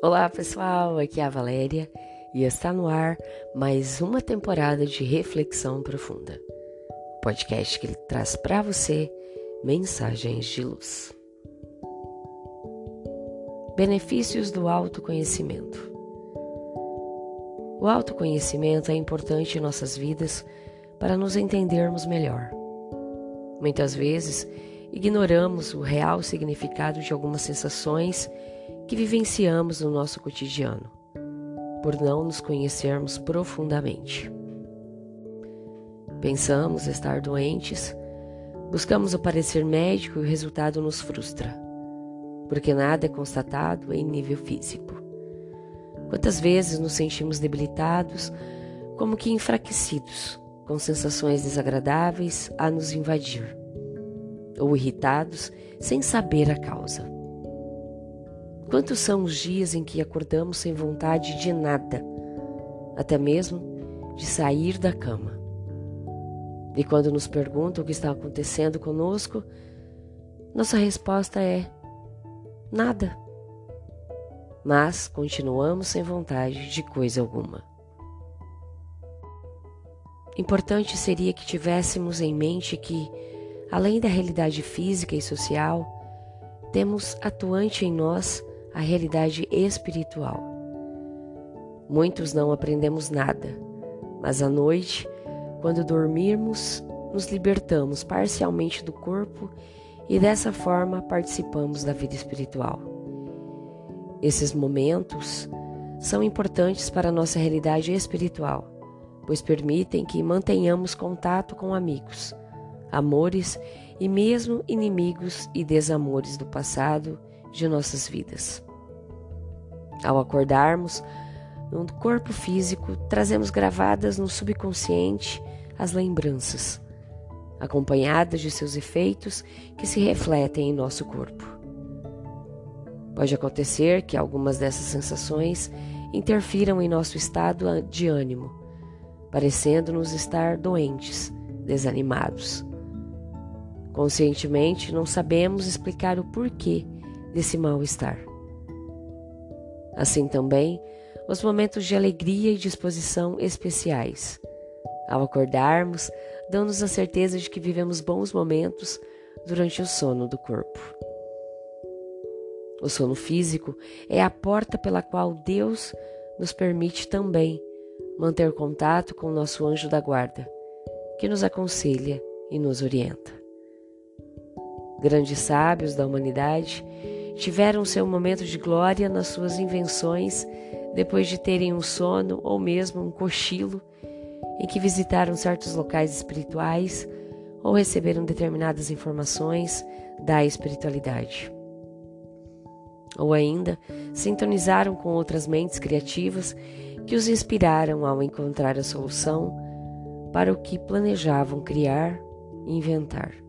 Olá pessoal, aqui é a Valéria e está no ar mais uma temporada de Reflexão Profunda, podcast que traz para você mensagens de luz. Benefícios do autoconhecimento. O autoconhecimento é importante em nossas vidas para nos entendermos melhor. Muitas vezes, ignoramos o real significado de algumas sensações que vivenciamos no nosso cotidiano, por não nos conhecermos profundamente. Pensamos estar doentes, buscamos o parecer médico e o resultado nos frustra, porque nada é constatado em nível físico. Quantas vezes nos sentimos debilitados, como que enfraquecidos, com sensações desagradáveis a nos invadir, ou irritados sem saber a causa. Quantos são os dias em que acordamos sem vontade de nada, até mesmo de sair da cama? E quando nos perguntam o que está acontecendo conosco, nossa resposta é: nada. Mas continuamos sem vontade de coisa alguma. Importante seria que tivéssemos em mente que, além da realidade física e social, temos atuante em nós a realidade espiritual. Muitos não aprendemos nada, mas à noite, quando dormirmos, nos libertamos parcialmente do corpo e dessa forma participamos da vida espiritual. Esses momentos são importantes para a nossa realidade espiritual, pois permitem que mantenhamos contato com amigos, amores e mesmo inimigos e desamores do passado de nossas vidas. Ao acordarmos, no corpo físico, trazemos gravadas no subconsciente as lembranças, acompanhadas de seus efeitos que se refletem em nosso corpo. Pode acontecer que algumas dessas sensações interfiram em nosso estado de ânimo, parecendo-nos estar doentes, desanimados. Conscientemente, não sabemos explicar o porquê desse mal-estar. Assim também, os momentos de alegria e disposição especiais. Ao acordarmos, dão-nos a certeza de que vivemos bons momentos durante o sono do corpo. O sono físico é a porta pela qual Deus nos permite também manter contato com o nosso anjo da guarda, que nos aconselha e nos orienta. Grandes sábios da humanidade tiveram seu momento de glória nas suas invenções depois de terem um sono ou mesmo um cochilo em que visitaram certos locais espirituais ou receberam determinadas informações da espiritualidade. Ou ainda sintonizaram com outras mentes criativas que os inspiraram ao encontrar a solução para o que planejavam criar e inventar.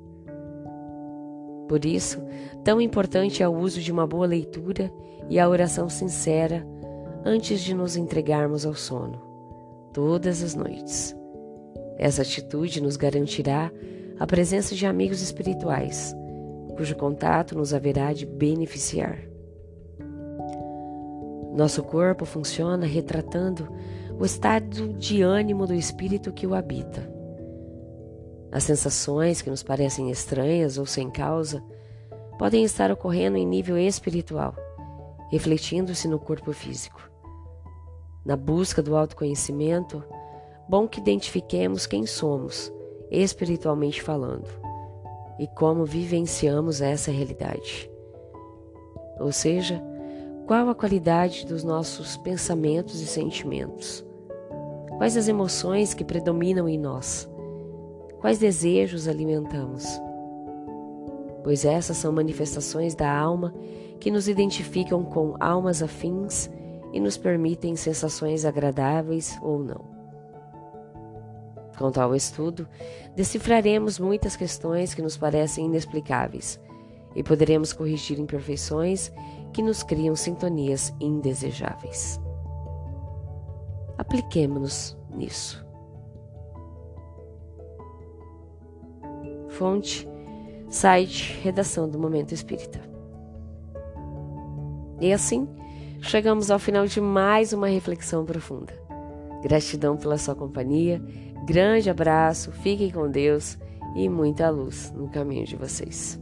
Por isso, tão importante é o uso de uma boa leitura e a oração sincera antes de nos entregarmos ao sono, todas as noites. Essa atitude nos garantirá a presença de amigos espirituais, cujo contato nos haverá de beneficiar. Nosso corpo funciona retratando o estado de ânimo do espírito que o habita. As sensações que nos parecem estranhas ou sem causa podem estar ocorrendo em nível espiritual, refletindo-se no corpo físico. Na busca do autoconhecimento, bom que identifiquemos quem somos, espiritualmente falando, e como vivenciamos essa realidade. Ou seja, qual a qualidade dos nossos pensamentos e sentimentos? Quais as emoções que predominam em nós? Quais desejos alimentamos? Pois essas são manifestações da alma que nos identificam com almas afins e nos permitem sensações agradáveis ou não. Quanto ao estudo, decifraremos muitas questões que nos parecem inexplicáveis e poderemos corrigir imperfeições que nos criam sintonias indesejáveis. Apliquemo-nos nisso. Fonte, site, redação do Momento Espírita. E assim, chegamos ao final de mais uma reflexão profunda. Gratidão pela sua companhia, grande abraço, fiquem com Deus e muita luz no caminho de vocês.